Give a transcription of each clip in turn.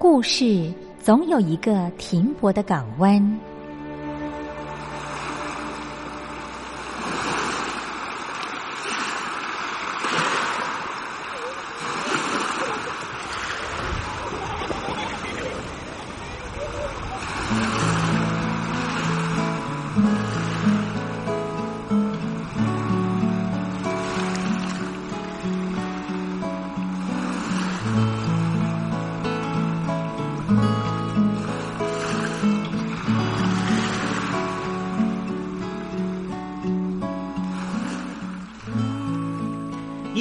故事总有一个停泊的港湾。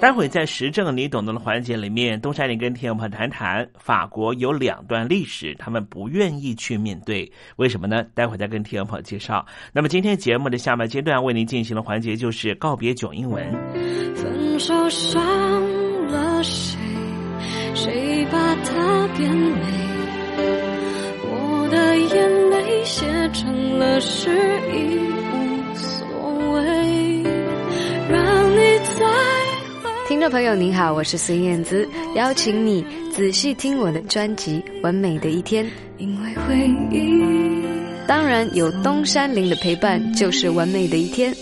待会在时政你懂得的环节里面，东山林跟天友朋友谈谈法国有两段历史，他们不愿意去面对，为什么呢？待会再跟天友朋友介绍。那么今天节目的下半阶段为您进行的环节就是告别囧英文。分手伤了谁？谁把它变美？我的眼泪写成了诗，已无所谓。让。听众朋友您好，我是孙燕姿，邀请你仔细听我的专辑《完美的一天》，因为回忆，当然有东山林的陪伴，就是完美的一天。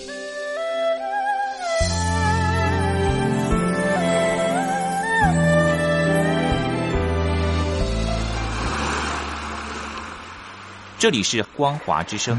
这里是光华之声。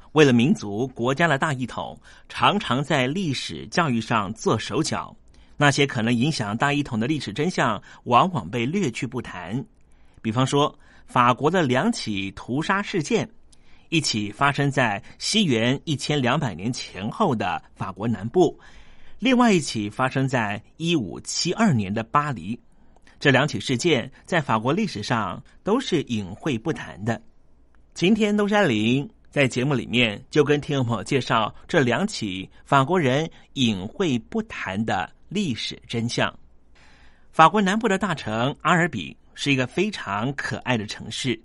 为了民族国家的大一统，常常在历史教育上做手脚。那些可能影响大一统的历史真相，往往被略去不谈。比方说，法国的两起屠杀事件，一起发生在西元一千两百年前后的法国南部，另外一起发生在一五七二年的巴黎。这两起事件在法国历史上都是隐晦不谈的。今天东山林。在节目里面，就跟听众朋友介绍这两起法国人隐晦不谈的历史真相。法国南部的大城阿尔比是一个非常可爱的城市，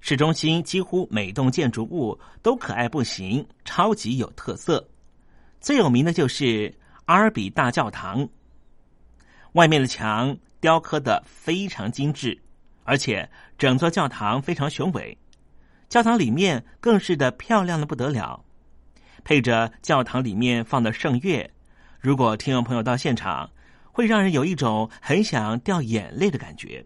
市中心几乎每栋建筑物都可爱不行，超级有特色。最有名的就是阿尔比大教堂，外面的墙雕刻的非常精致，而且整座教堂非常雄伟。教堂里面更是的漂亮的不得了，配着教堂里面放的圣乐，如果听众朋友到现场，会让人有一种很想掉眼泪的感觉。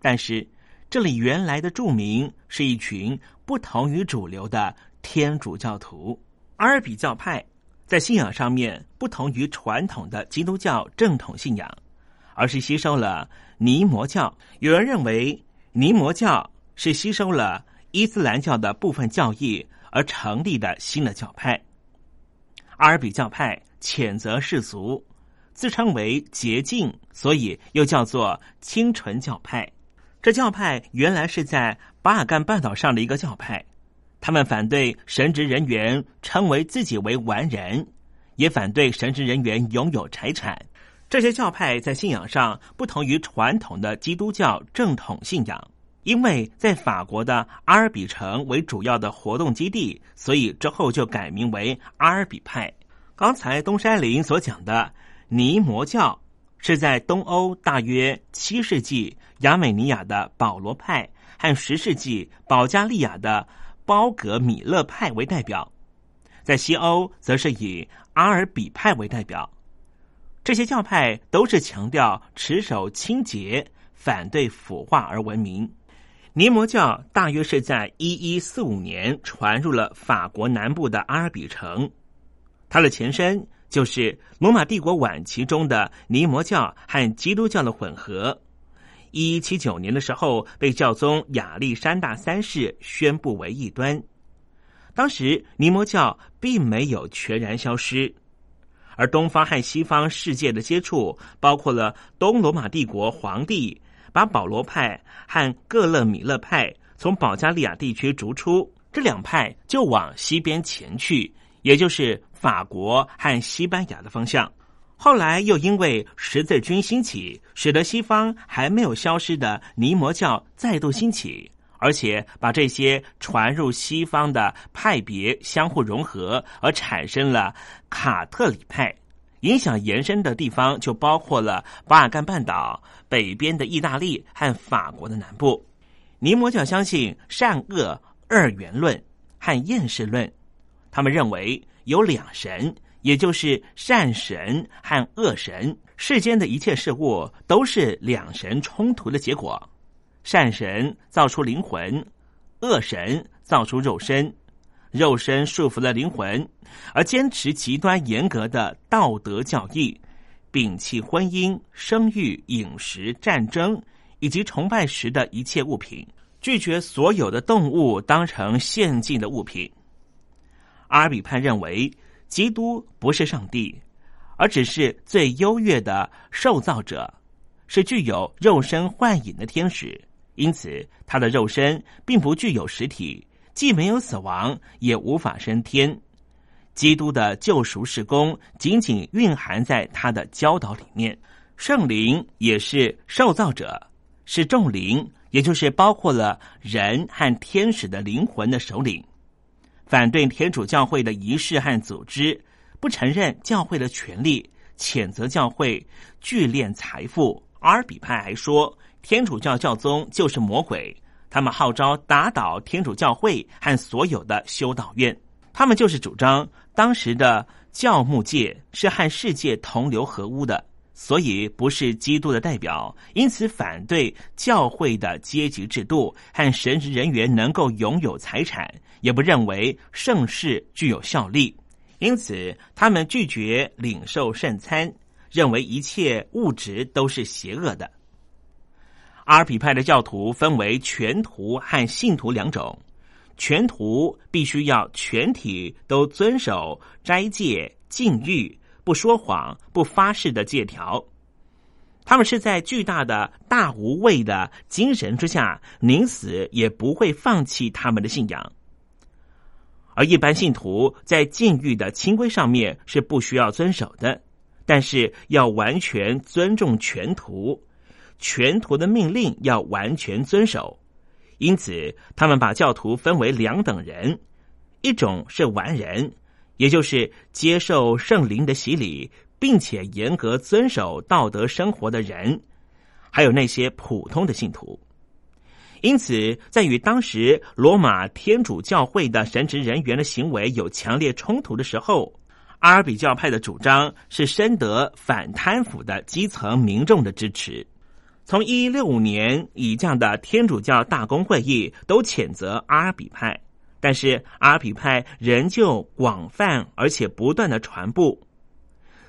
但是。这里原来的著名是一群不同于主流的天主教徒，阿尔比教派在信仰上面不同于传统的基督教正统信仰，而是吸收了尼摩教。有人认为尼摩教是吸收了伊斯兰教的部分教义而成立的新的教派。阿尔比教派谴责世俗，自称为洁净，所以又叫做清纯教派。这教派原来是在巴尔干半岛上的一个教派，他们反对神职人员称为自己为完人，也反对神职人员拥有财产。这些教派在信仰上不同于传统的基督教正统信仰，因为在法国的阿尔比城为主要的活动基地，所以之后就改名为阿尔比派。刚才东山林所讲的尼摩教。是在东欧大约七世纪亚美尼亚的保罗派和十世纪保加利亚的包格米勒派为代表，在西欧则是以阿尔比派为代表。这些教派都是强调持守清洁、反对腐化而闻名。尼摩教大约是在一一四五年传入了法国南部的阿尔比城，它的前身。就是罗马帝国晚期中的尼摩教和基督教的混合。一一七九年的时候，被教宗亚历山大三世宣布为异端。当时尼摩教并没有全然消失，而东方和西方世界的接触，包括了东罗马帝国皇帝把保罗派和各勒米勒派从保加利亚地区逐出，这两派就往西边前去。也就是法国和西班牙的方向，后来又因为十字军兴起，使得西方还没有消失的尼摩教再度兴起，而且把这些传入西方的派别相互融合，而产生了卡特里派。影响延伸的地方就包括了巴尔干半岛北边的意大利和法国的南部。尼摩教相信善恶二元论和厌世论。他们认为有两神，也就是善神和恶神。世间的一切事物都是两神冲突的结果。善神造出灵魂，恶神造出肉身。肉身束缚了灵魂，而坚持极端严格的道德教义，摒弃婚姻、生育、饮食、战争以及崇拜时的一切物品，拒绝所有的动物当成献祭的物品。阿尔比派认为，基督不是上帝，而只是最优越的受造者，是具有肉身幻影的天使。因此，他的肉身并不具有实体，既没有死亡，也无法升天。基督的救赎事工仅仅蕴含在他的教导里面。圣灵也是受造者，是众灵，也就是包括了人和天使的灵魂的首领。反对天主教会的仪式和组织，不承认教会的权利，谴责教会聚敛财富。阿尔比派还说，天主教教宗就是魔鬼。他们号召打倒天主教会和所有的修道院。他们就是主张当时的教牧界是和世界同流合污的，所以不是基督的代表。因此反对教会的阶级制度和神职人员能够拥有财产。也不认为盛世具有效力，因此他们拒绝领受圣餐，认为一切物质都是邪恶的。阿尔比派的教徒分为全徒和信徒两种，全徒必须要全体都遵守斋戒、禁欲、不说谎、不发誓的戒条，他们是在巨大的大无畏的精神之下，宁死也不会放弃他们的信仰。而一般信徒在禁欲的清规上面是不需要遵守的，但是要完全尊重全徒，全徒的命令要完全遵守，因此他们把教徒分为两等人：一种是完人，也就是接受圣灵的洗礼，并且严格遵守道德生活的人；还有那些普通的信徒。因此，在与当时罗马天主教会的神职人员的行为有强烈冲突的时候，阿尔比教派的主张是深得反贪腐的基层民众的支持。从一一六五年以降的天主教大公会议都谴责阿尔比派，但是阿尔比派仍旧广泛而且不断的传播。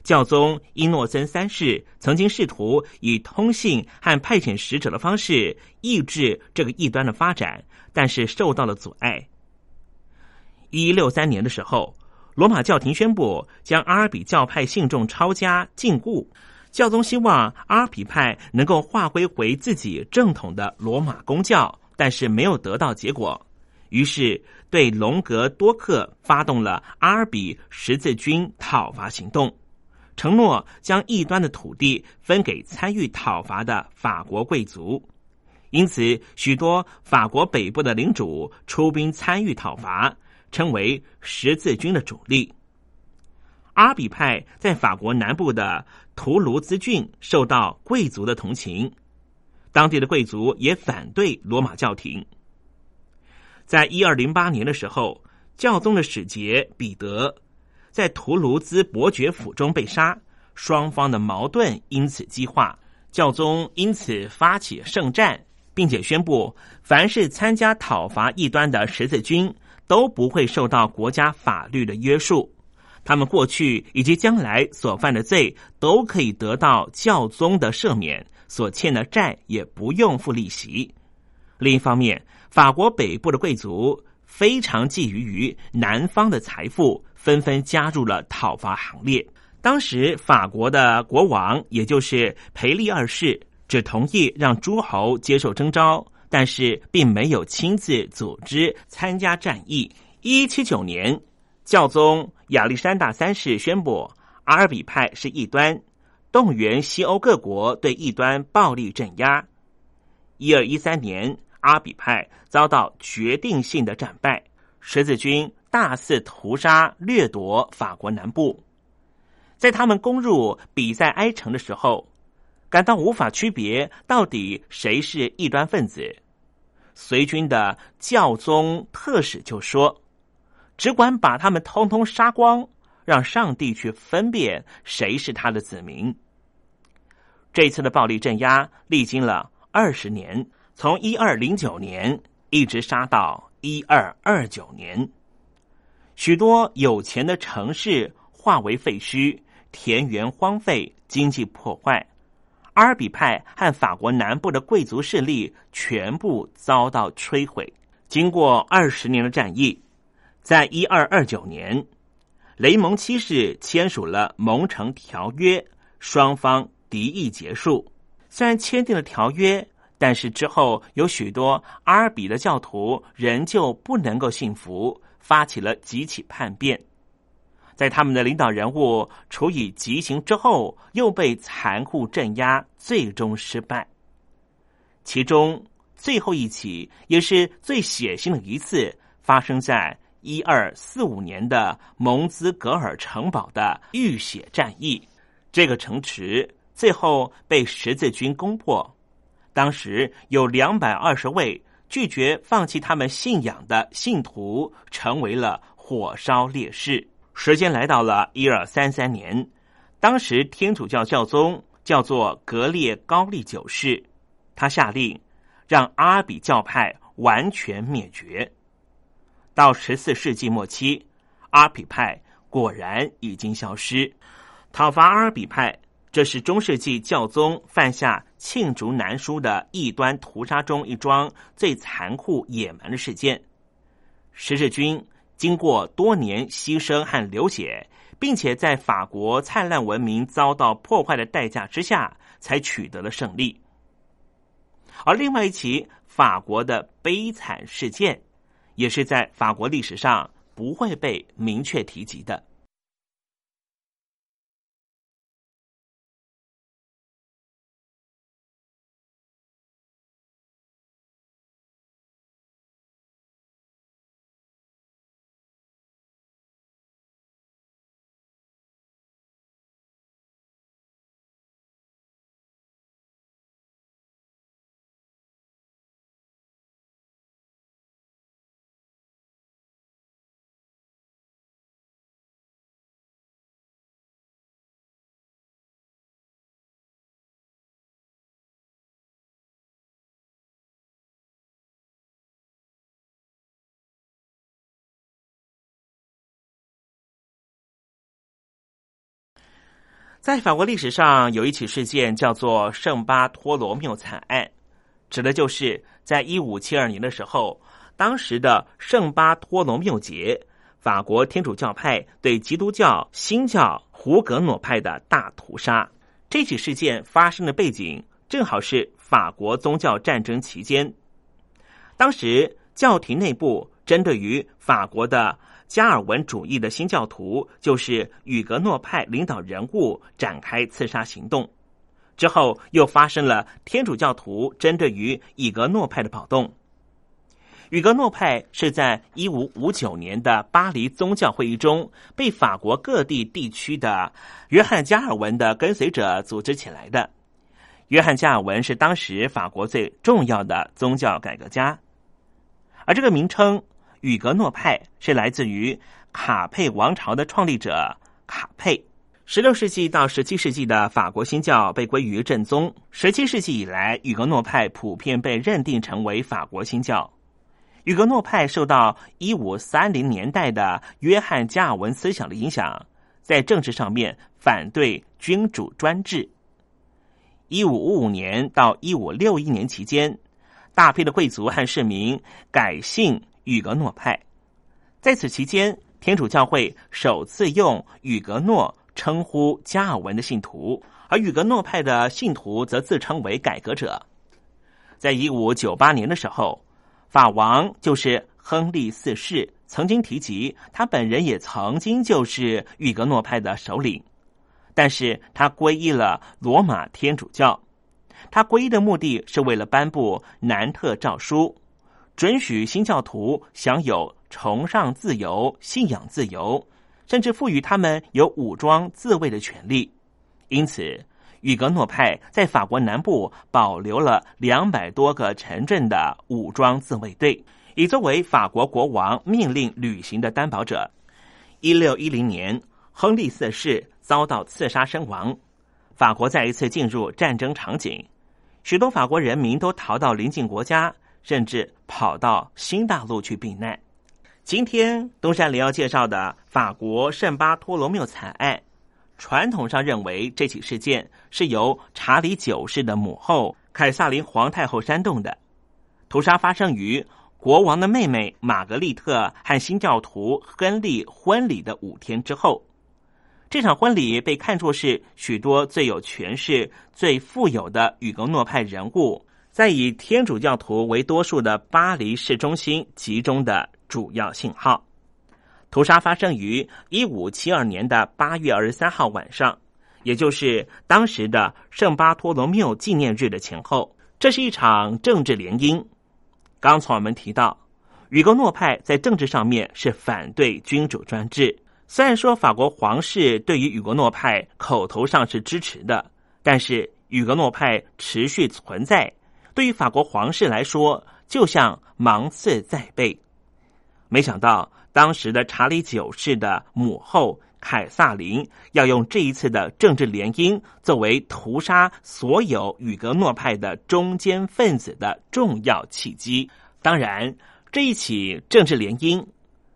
教宗伊诺森三世曾经试图以通信和派遣使者的方式抑制这个异端的发展，但是受到了阻碍。一六三年的时候，罗马教廷宣布将阿尔比教派信众抄家禁锢。教宗希望阿尔比派能够划归回自己正统的罗马公教，但是没有得到结果，于是对隆格多克发动了阿尔比十字军讨伐行动。承诺将异端的土地分给参与讨伐的法国贵族，因此许多法国北部的领主出兵参与讨伐，称为十字军的主力。阿比派在法国南部的图卢兹郡受到贵族的同情，当地的贵族也反对罗马教廷。在一二零八年的时候，教宗的使节彼得。在图卢兹伯爵府中被杀，双方的矛盾因此激化。教宗因此发起圣战，并且宣布，凡是参加讨伐异端的十字军都不会受到国家法律的约束，他们过去以及将来所犯的罪都可以得到教宗的赦免，所欠的债也不用付利息。另一方面，法国北部的贵族非常觊觎于南方的财富。纷纷加入了讨伐行列。当时法国的国王，也就是培利二世，只同意让诸侯接受征召，但是并没有亲自组织参加战役。一七九年，教宗亚历山大三世宣布阿尔比派是异端，动员西欧各国对异端暴力镇压。一二一三年，阿比派遭到决定性的战败，十字军。大肆屠杀掠夺法国南部，在他们攻入比塞埃城的时候，感到无法区别到底谁是异端分子。随军的教宗特使就说：“只管把他们通通杀光，让上帝去分辨谁是他的子民。”这次的暴力镇压历经了二十年，从一二零九年一直杀到一二二九年。许多有钱的城市化为废墟，田园荒废，经济破坏。阿尔比派和法国南部的贵族势力全部遭到摧毁。经过二十年的战役，在一二二九年，雷蒙七世签署了蒙城条约，双方敌意结束。虽然签订了条约，但是之后有许多阿尔比的教徒仍旧不能够信服。发起了几起叛变，在他们的领导人物处以极刑之后，又被残酷镇压，最终失败。其中最后一起也是最血腥的一次，发生在一二四五年的蒙兹格尔城堡的浴血战役。这个城池最后被十字军攻破，当时有两百二十位。拒绝放弃他们信仰的信徒成为了火烧烈士。时间来到了一二三三年，当时天主教教宗叫做格列高利九世，他下令让阿比教派完全灭绝。到十四世纪末期，阿比派果然已经消失。讨伐阿尔比派。这是中世纪教宗犯下罄竹难书的异端屠杀中一桩最残酷野蛮的事件。十字军经过多年牺牲和流血，并且在法国灿烂文明遭到破坏的代价之下，才取得了胜利。而另外一起法国的悲惨事件，也是在法国历史上不会被明确提及的。在法国历史上有一起事件叫做圣巴托罗缪惨案，指的就是在一五七二年的时候，当时的圣巴托罗缪节，法国天主教派对基督教新教胡格诺派的大屠杀。这起事件发生的背景正好是法国宗教战争期间，当时教廷内部针对于法国的。加尔文主义的新教徒就是与格诺派领导人物展开刺杀行动，之后又发生了天主教徒针对于以格诺派的暴动。与格诺派是在一五五九年的巴黎宗教会议中被法国各地地区的约翰加尔文的跟随者组织起来的。约翰加尔文是当时法国最重要的宗教改革家，而这个名称。雨格诺派是来自于卡佩王朝的创立者卡佩。十六世纪到十七世纪的法国新教被归于正宗。十七世纪以来，雨格诺派普遍被认定成为法国新教。雨格诺派受到一五三零年代的约翰加尔文思想的影响，在政治上面反对君主专制。一五五五年到一五六一年期间，大批的贵族和市民改姓。雨格诺派，在此期间，天主教会首次用雨格诺称呼加尔文的信徒，而雨格诺派的信徒则自称为改革者。在一五九八年的时候，法王就是亨利四世曾经提及，他本人也曾经就是雨格诺派的首领，但是他皈依了罗马天主教。他皈依的目的是为了颁布南特诏书。准许新教徒享有崇尚自由、信仰自由，甚至赋予他们有武装自卫的权利。因此，雨格诺派在法国南部保留了两百多个城镇的武装自卫队，以作为法国国王命令履行的担保者。一六一零年，亨利四世遭到刺杀身亡，法国再一次进入战争场景，许多法国人民都逃到邻近国家。甚至跑到新大陆去避难。今天东山里要介绍的法国圣巴托罗缪惨案，传统上认为这起事件是由查理九世的母后凯撒琳皇太后煽动的。屠杀发生于国王的妹妹玛格丽特和新教徒亨利婚礼的五天之后。这场婚礼被看作是许多最有权势、最富有的雨格诺派人物。在以天主教徒为多数的巴黎市中心集中的主要信号，屠杀发生于一五七二年的八月二十三号晚上，也就是当时的圣巴托罗缪纪念日的前后。这是一场政治联姻。刚才我们提到，雨格诺派在政治上面是反对君主专制。虽然说法国皇室对于雨格诺派口头上是支持的，但是雨格诺派持续存在。对于法国皇室来说，就像芒刺在背。没想到，当时的查理九世的母后凯撒琳要用这一次的政治联姻作为屠杀所有与格诺派的中间分子的重要契机。当然，这一起政治联姻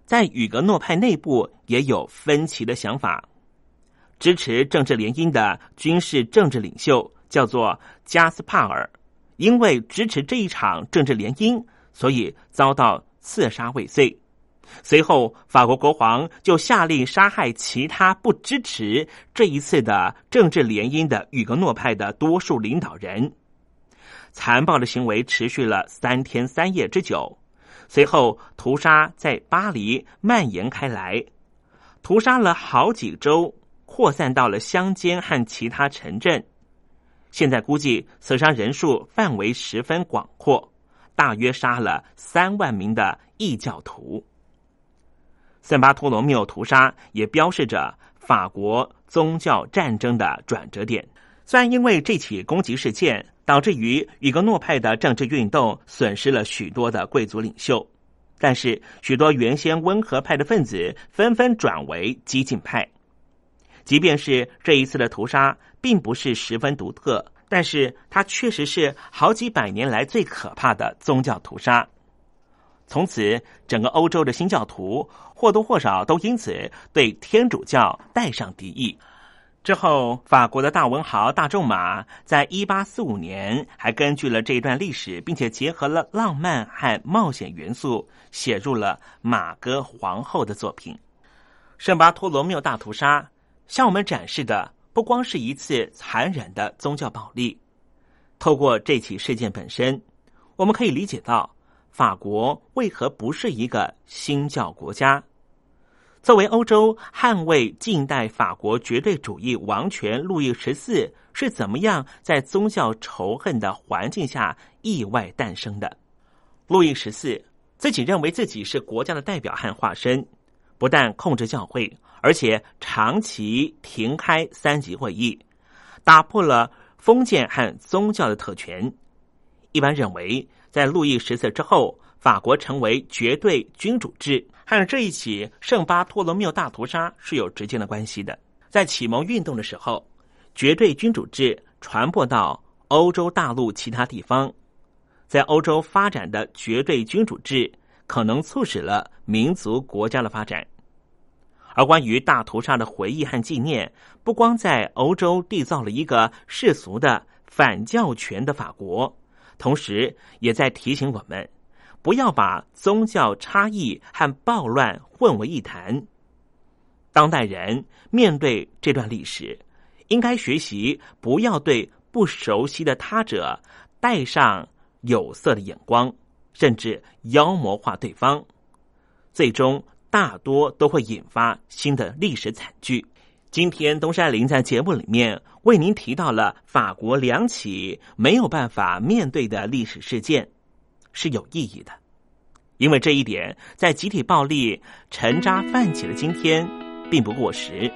在与格诺派内部也有分歧的想法。支持政治联姻的军事政治领袖叫做加斯帕尔。因为支持这一场政治联姻，所以遭到刺杀未遂。随后，法国国王就下令杀害其他不支持这一次的政治联姻的雨格诺派的多数领导人。残暴的行为持续了三天三夜之久。随后，屠杀在巴黎蔓延开来，屠杀了好几周，扩散到了乡间和其他城镇。现在估计死伤人数范围十分广阔，大约杀了三万名的异教徒。圣巴托罗缪屠杀也标示着法国宗教战争的转折点。虽然因为这起攻击事件导致于雨格诺派的政治运动损失了许多的贵族领袖，但是许多原先温和派的分子纷纷转为激进派。即便是这一次的屠杀并不是十分独特，但是它确实是好几百年来最可怕的宗教屠杀。从此，整个欧洲的新教徒或多或少都因此对天主教带上敌意。之后，法国的大文豪大仲马在一八四五年还根据了这一段历史，并且结合了浪漫和冒险元素，写入了《马哥皇后》的作品。圣巴托罗缪大屠杀向我们展示的不光是一次残忍的宗教暴力。透过这起事件本身，我们可以理解到法国为何不是一个新教国家。作为欧洲捍卫近代法国绝对主义王权，路易十四是怎么样在宗教仇恨的环境下意外诞生的？路易十四自己认为自己是国家的代表和化身，不但控制教会，而且长期停开三级会议，打破了封建和宗教的特权。一般认为，在路易十四之后，法国成为绝对君主制。和这一起圣巴托罗缪大屠杀是有直接的关系的。在启蒙运动的时候，绝对君主制传播到欧洲大陆其他地方，在欧洲发展的绝对君主制可能促使了民族国家的发展。而关于大屠杀的回忆和纪念，不光在欧洲缔造了一个世俗的反教权的法国，同时也在提醒我们。不要把宗教差异和暴乱混为一谈。当代人面对这段历史，应该学习不要对不熟悉的他者带上有色的眼光，甚至妖魔化对方，最终大多都会引发新的历史惨剧。今天东山林在节目里面为您提到了法国两起没有办法面对的历史事件。是有意义的，因为这一点在集体暴力沉渣泛起的今天并不过时。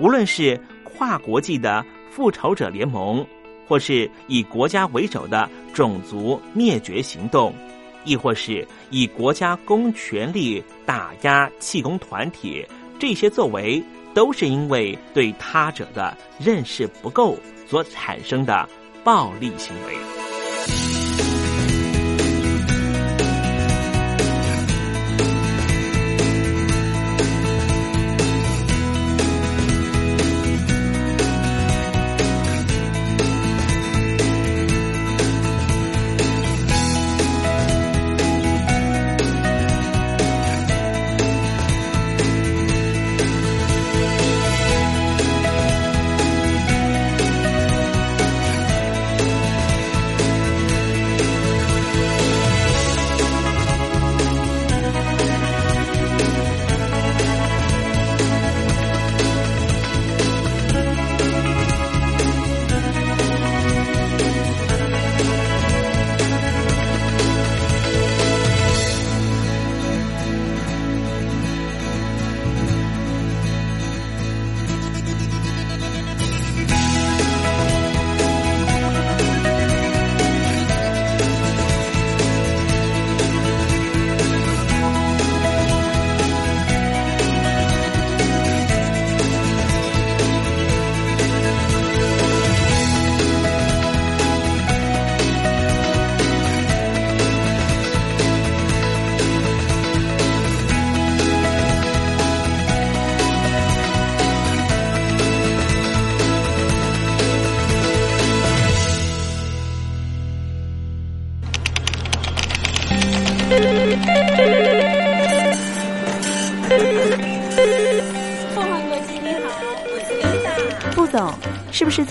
无论是跨国际的复仇者联盟，或是以国家为首的种族灭绝行动，亦或是以国家公权力打压气功团体，这些作为都是因为对他者的认识不够所产生的暴力行为。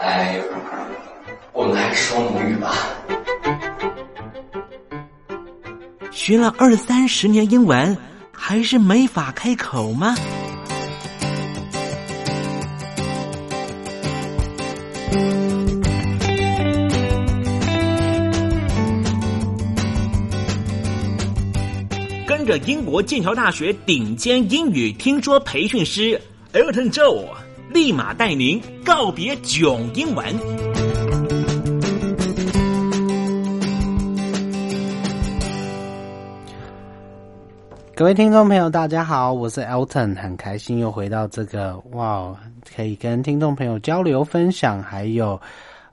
哎，我们还是说母语吧。学了二三十年英文，还是没法开口吗？跟着英国剑桥大学顶尖英语听说培训师 Elton Joe。立马带您告别囧英文。各位听众朋友，大家好，我是 Elton，很开心又回到这个哇，可以跟听众朋友交流分享，还有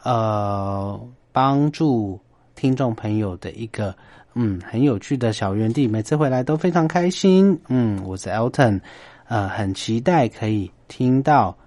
呃帮助听众朋友的一个嗯很有趣的小园地，每次回来都非常开心。嗯，我是 Elton，呃，很期待可以听到。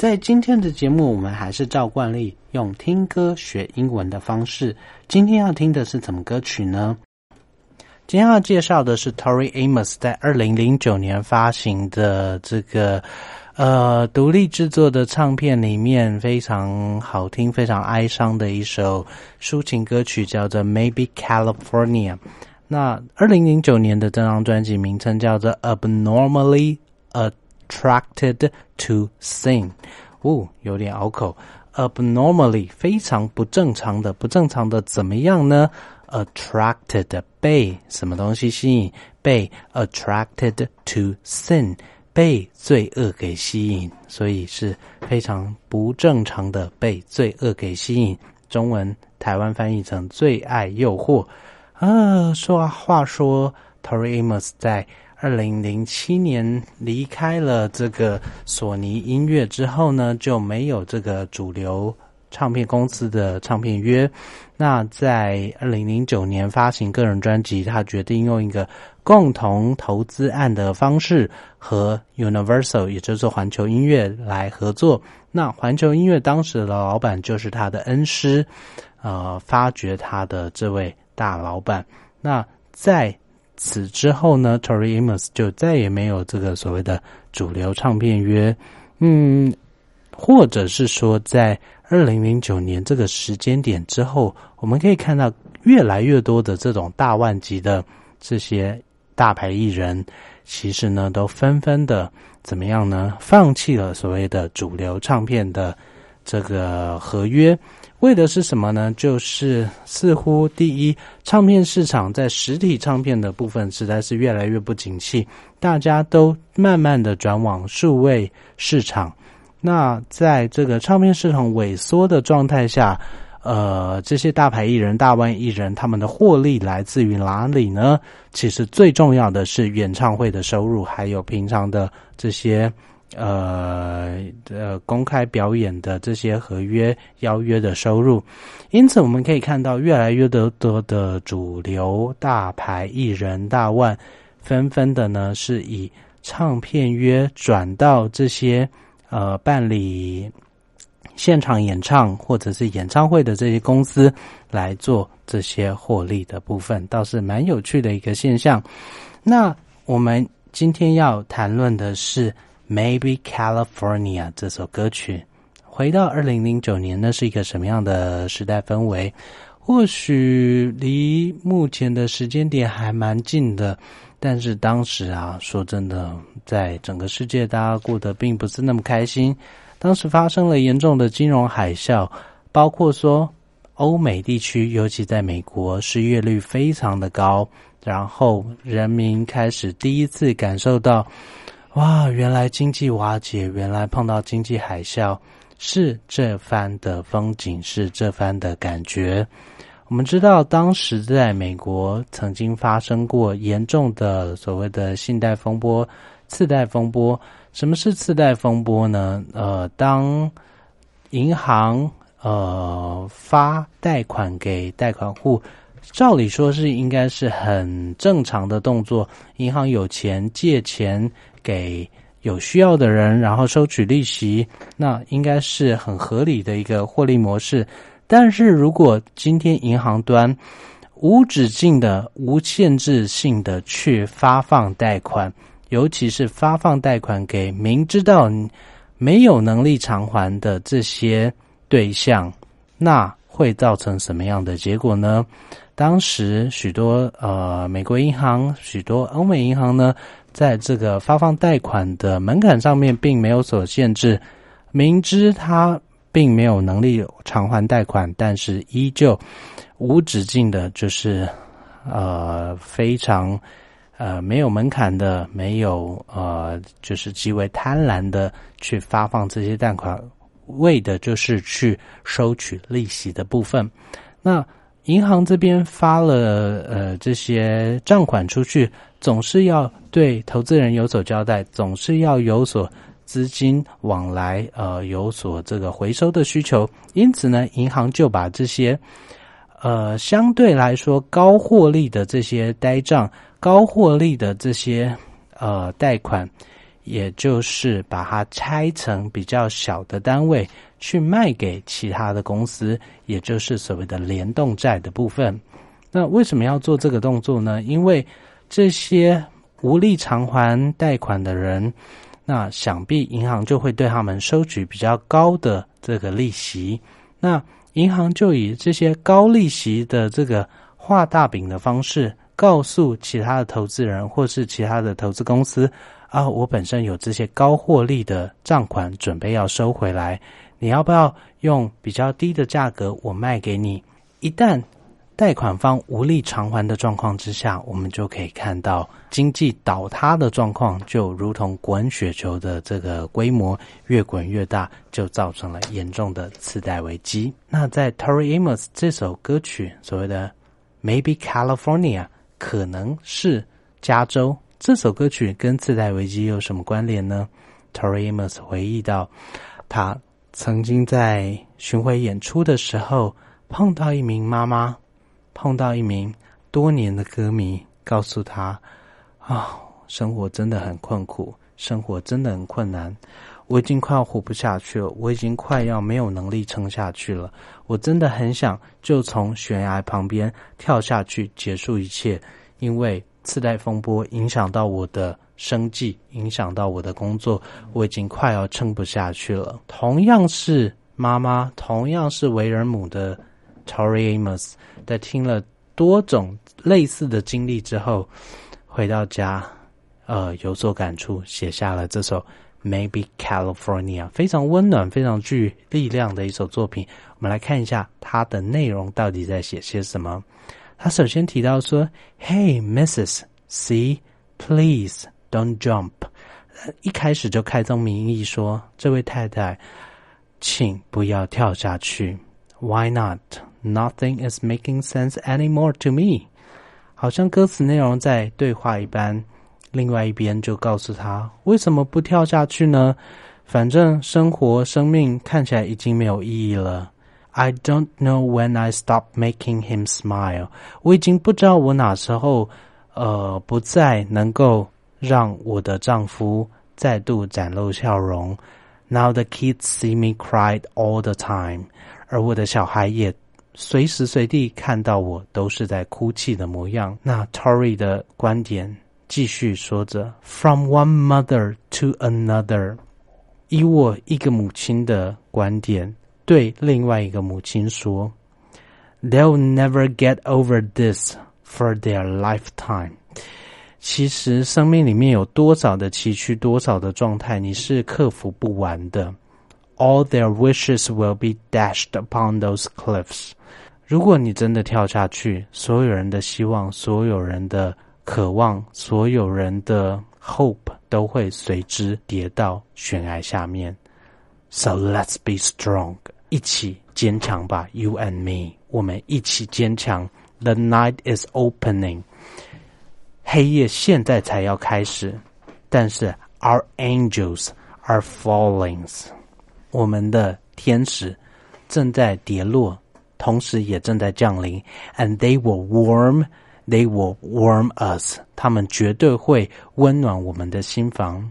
在今天的节目，我们还是照惯例用听歌学英文的方式。今天要听的是什么歌曲呢？今天要介绍的是 Tori Amos 在二零零九年发行的这个呃独立制作的唱片里面非常好听、非常哀伤的一首抒情歌曲，叫做《Maybe California》。那二零零九年的这张专辑名称叫做《Abnormally A》。Attracted to sing，哦，有点拗口。Abnormally，非常不正常的，不正常的怎么样呢？Attracted，被什么东西吸引？被 attracted to sin，被罪恶给吸引，所以是非常不正常的被罪恶给吸引。中文台湾翻译成最爱诱惑。啊，说话说，Tori Amos 在。二零零七年离开了这个索尼音乐之后呢，就没有这个主流唱片公司的唱片约。那在二零零九年发行个人专辑，他决定用一个共同投资案的方式和 Universal，也就是环球音乐来合作。那环球音乐当时的老板就是他的恩师，呃，发掘他的这位大老板。那在此之后呢，Tori Amos 就再也没有这个所谓的主流唱片约，嗯，或者是说，在二零零九年这个时间点之后，我们可以看到越来越多的这种大万级的这些大牌艺人，其实呢，都纷纷的怎么样呢？放弃了所谓的主流唱片的这个合约。为的是什么呢？就是似乎第一，唱片市场在实体唱片的部分实在是越来越不景气，大家都慢慢的转往数位市场。那在这个唱片市场萎缩的状态下，呃，这些大牌艺人、大腕艺人他们的获利来自于哪里呢？其实最重要的是演唱会的收入，还有平常的这些。呃呃，公开表演的这些合约邀约的收入，因此我们可以看到，越来越多多的主流大牌艺人大腕，纷纷的呢是以唱片约转到这些呃办理现场演唱或者是演唱会的这些公司来做这些获利的部分，倒是蛮有趣的一个现象。那我们今天要谈论的是。Maybe California 这首歌曲，回到二零零九年，那是一个什么样的时代氛围？或许离目前的时间点还蛮近的，但是当时啊，说真的，在整个世界，大家过得并不是那么开心。当时发生了严重的金融海啸，包括说欧美地区，尤其在美国，失业率非常的高，然后人民开始第一次感受到。哇，原来经济瓦解，原来碰到经济海啸是这番的风景，是这番的感觉。我们知道，当时在美国曾经发生过严重的所谓的信贷风波、次贷风波。什么是次贷风波呢？呃，当银行呃发贷款给贷款户，照理说是应该是很正常的动作，银行有钱借钱。给有需要的人，然后收取利息，那应该是很合理的一个获利模式。但是如果今天银行端无止境的、无限制性的去发放贷款，尤其是发放贷款给明知道没有能力偿还的这些对象，那会造成什么样的结果呢？当时许多呃美国银行、许多欧美银行呢，在这个发放贷款的门槛上面并没有所限制，明知他并没有能力偿还贷款，但是依旧无止境的，就是呃非常呃没有门槛的，没有呃就是极为贪婪的去发放这些贷款，为的就是去收取利息的部分。那银行这边发了呃这些账款出去，总是要对投资人有所交代，总是要有所资金往来，呃有所这个回收的需求。因此呢，银行就把这些呃相对来说高获利的这些呆账、高获利的这些呃贷款，也就是把它拆成比较小的单位。去卖给其他的公司，也就是所谓的联动债的部分。那为什么要做这个动作呢？因为这些无力偿还贷款的人，那想必银行就会对他们收取比较高的这个利息。那银行就以这些高利息的这个画大饼的方式，告诉其他的投资人或是其他的投资公司啊，我本身有这些高获利的账款，准备要收回来。你要不要用比较低的价格我卖给你？一旦贷款方无力偿还的状况之下，我们就可以看到经济倒塌的状况，就如同滚雪球的这个规模越滚越大，就造成了严重的次贷危机。那在 Tori Amos 这首歌曲所谓的 Maybe California 可能是加州这首歌曲跟次贷危机有什么关联呢？Tori Amos 回忆到他。曾经在巡回演出的时候，碰到一名妈妈，碰到一名多年的歌迷，告诉他：“啊，生活真的很困苦，生活真的很困难，我已经快要活不下去了，我已经快要没有能力撑下去了，我真的很想就从悬崖旁边跳下去结束一切，因为次贷风波影响到我的。”生计影响到我的工作，我已经快要撑不下去了。同样是妈妈，同样是为人母的 Tori Amos，在听了多种类似的经历之后，回到家，呃，有所感触，写下了这首 Maybe California，非常温暖、非常具力量的一首作品。我们来看一下它的内容到底在写些什么。他首先提到说：“Hey, Mrs. C, please。” Don't jump！一开始就开宗明义说：“这位太太，请不要跳下去。”Why not? Nothing is making sense anymore to me。好像歌词内容在对话一般。另外一边就告诉他：“为什么不跳下去呢？反正生活、生命看起来已经没有意义了。”I don't know when I stop making him smile。我已经不知道我哪时候呃不再能够。让我的丈夫再度展露笑容。Now the kids see me cry all the time，而我的小孩也随时随地看到我都是在哭泣的模样。那 Tory 的观点继续说着：From one mother to another，以我一个母亲的观点 对另外一个母亲说：They'll never get over this for their lifetime。其实生命里面有多少的崎岖，多少的状态，你是克服不完的。All their wishes will be dashed upon those cliffs。如果你真的跳下去，所有人的希望，所有人的渴望，所有人的 hope 都会随之跌到悬崖下面。So let's be strong， 一起坚强吧，You and me，我们一起坚强。The night is opening。黑夜现在才要开始，但是 our angels are falling，我们的天使正在跌落，同时也正在降临，and they will warm，they will warm us，他们绝对会温暖我们的心房。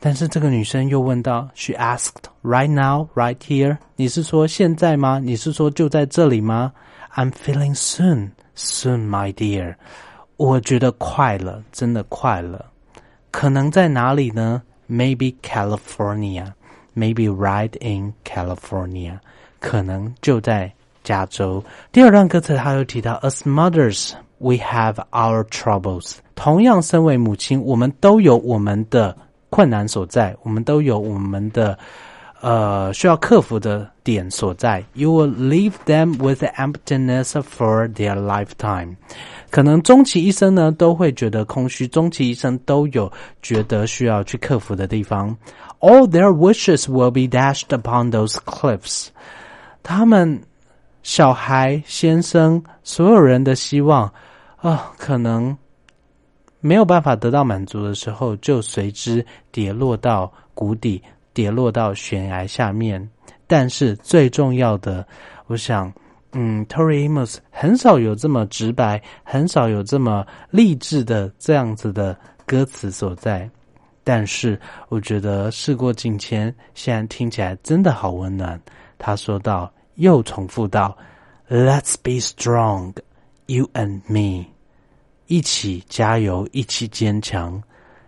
但是这个女生又问道：“She asked, right now, right here？你是说现在吗？你是说就在这里吗？”I'm feeling soon, soon, my dear。我觉得快了，真的快了。可能在哪里呢？Maybe California, maybe right in California。可能就在加州。第二段歌词，他又提到：“As mothers, we have our troubles。”同样，身为母亲，我们都有我们的。 困难所在，我们都有我们的呃需要克服的点所在。You will leave them with the emptiness for their lifetime。可能终其一生呢，都会觉得空虚，终其一生都有觉得需要去克服的地方。All their wishes will be dashed upon those cliffs。他们小孩、先生、所有人的希望啊，可能。没有办法得到满足的时候，就随之跌落到谷底，跌落到悬崖下面。但是最重要的，我想，嗯，Tori Amos 很少有这么直白，很少有这么励志的这样子的歌词所在。但是我觉得事过境迁，现在听起来真的好温暖。他说到，又重复到，Let's be strong, you and me。一起加油，一起坚强。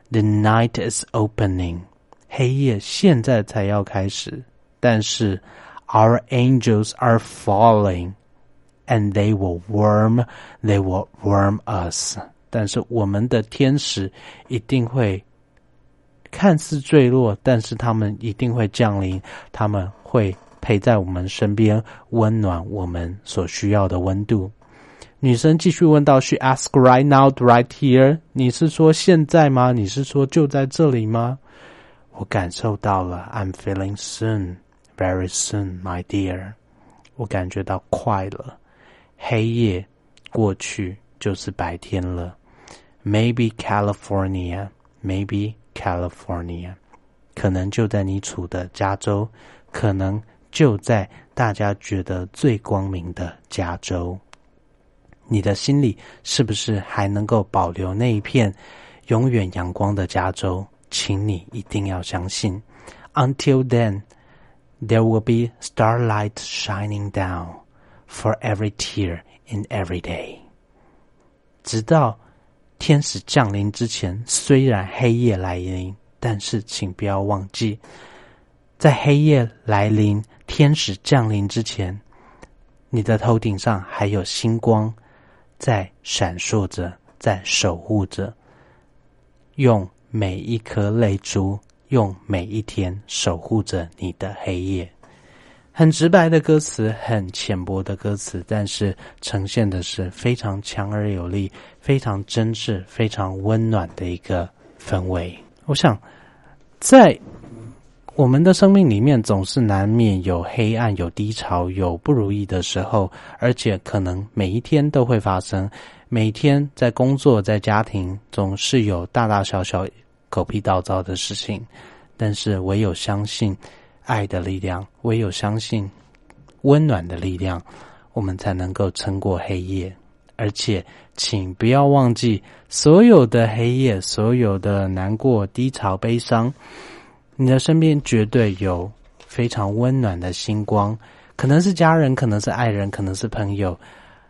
The night is opening，黑夜现在才要开始。但是，Our angels are falling，and they will warm，they will warm us。但是我们的天使一定会看似坠落，但是他们一定会降临，他们会陪在我们身边，温暖我们所需要的温度。女生继续问道：“She asked right now, right here？你是说现在吗？你是说就在这里吗？”我感受到了，I'm feeling soon, very soon, my dear。我感觉到快了，黑夜过去就是白天了。Maybe California, maybe California，可能就在你处的加州，可能就在大家觉得最光明的加州。你的心里是不是还能够保留那一片永远阳光的加州？请你一定要相信。Until then, there will be starlight shining down for every tear in every day。直到天使降临之前，虽然黑夜来临，但是请不要忘记，在黑夜来临、天使降临之前，你的头顶上还有星光。在闪烁着，在守护着，用每一颗泪珠，用每一天守护着你的黑夜。很直白的歌词，很浅薄的歌词，但是呈现的是非常强而有力、非常真挚、非常温暖的一个氛围。我想，在。我们的生命里面总是难免有黑暗、有低潮、有不如意的时候，而且可能每一天都会发生。每天在工作、在家庭，总是有大大小小、狗屁倒灶的事情。但是，唯有相信爱的力量，唯有相信温暖的力量，我们才能够撑过黑夜。而且，请不要忘记，所有的黑夜、所有的难过、低潮、悲伤。你的身边绝对有非常温暖的星光，可能是家人，可能是爱人，可能是朋友，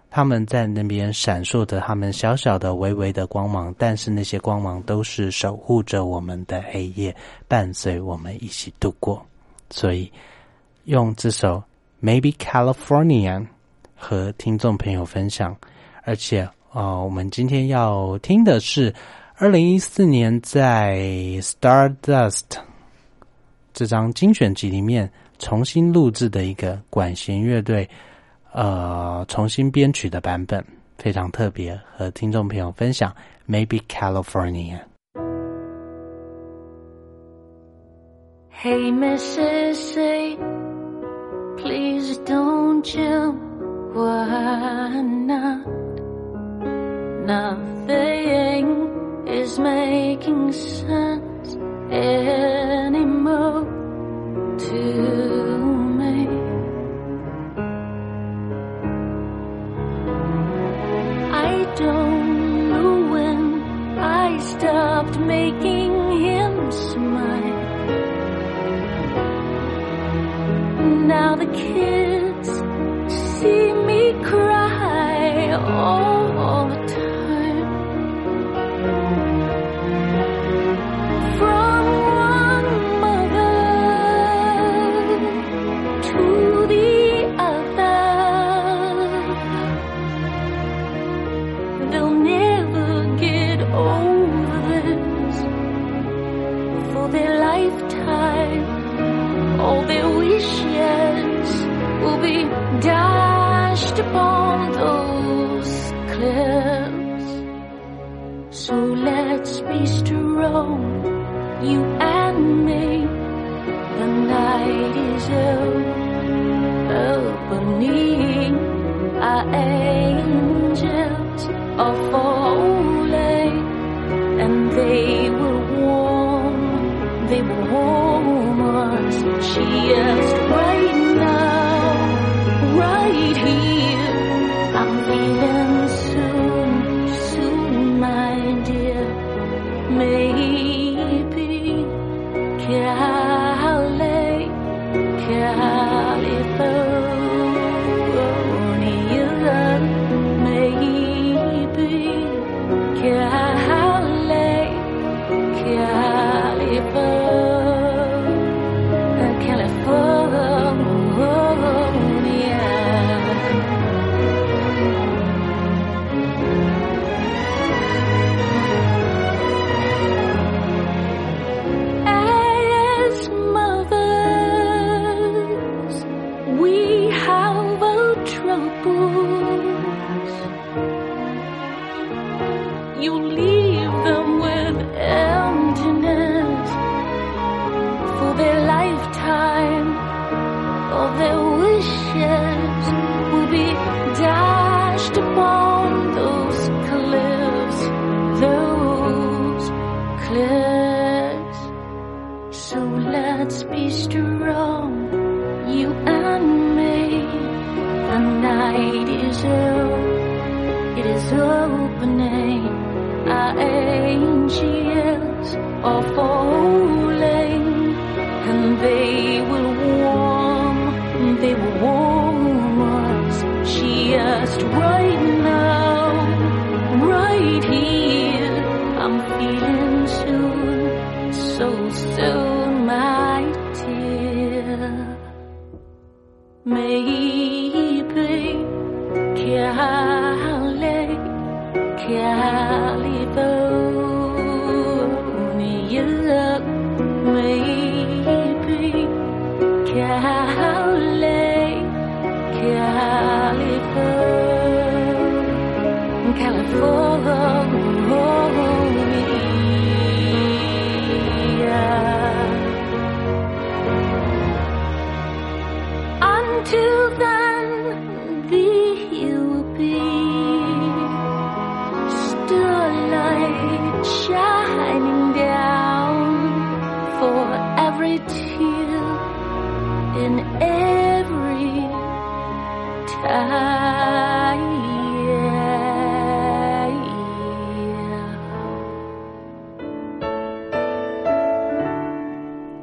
他们在那边闪烁着他们小小的、微微的光芒，但是那些光芒都是守护着我们的黑夜，伴随我们一起度过。所以，用这首《Maybe California》和听众朋友分享，而且啊，我们今天要听的是二零一四年在 Stardust。这张精选集里面重新录制的一个管弦乐队，呃，重新编曲的版本非常特别，和听众朋友分享。Maybe California。Hey Mrs. A, please don't you? Why not? Nothing is making sense. anymore to me. I don't know when I stopped making him smile. Now the kids see me cry all the time.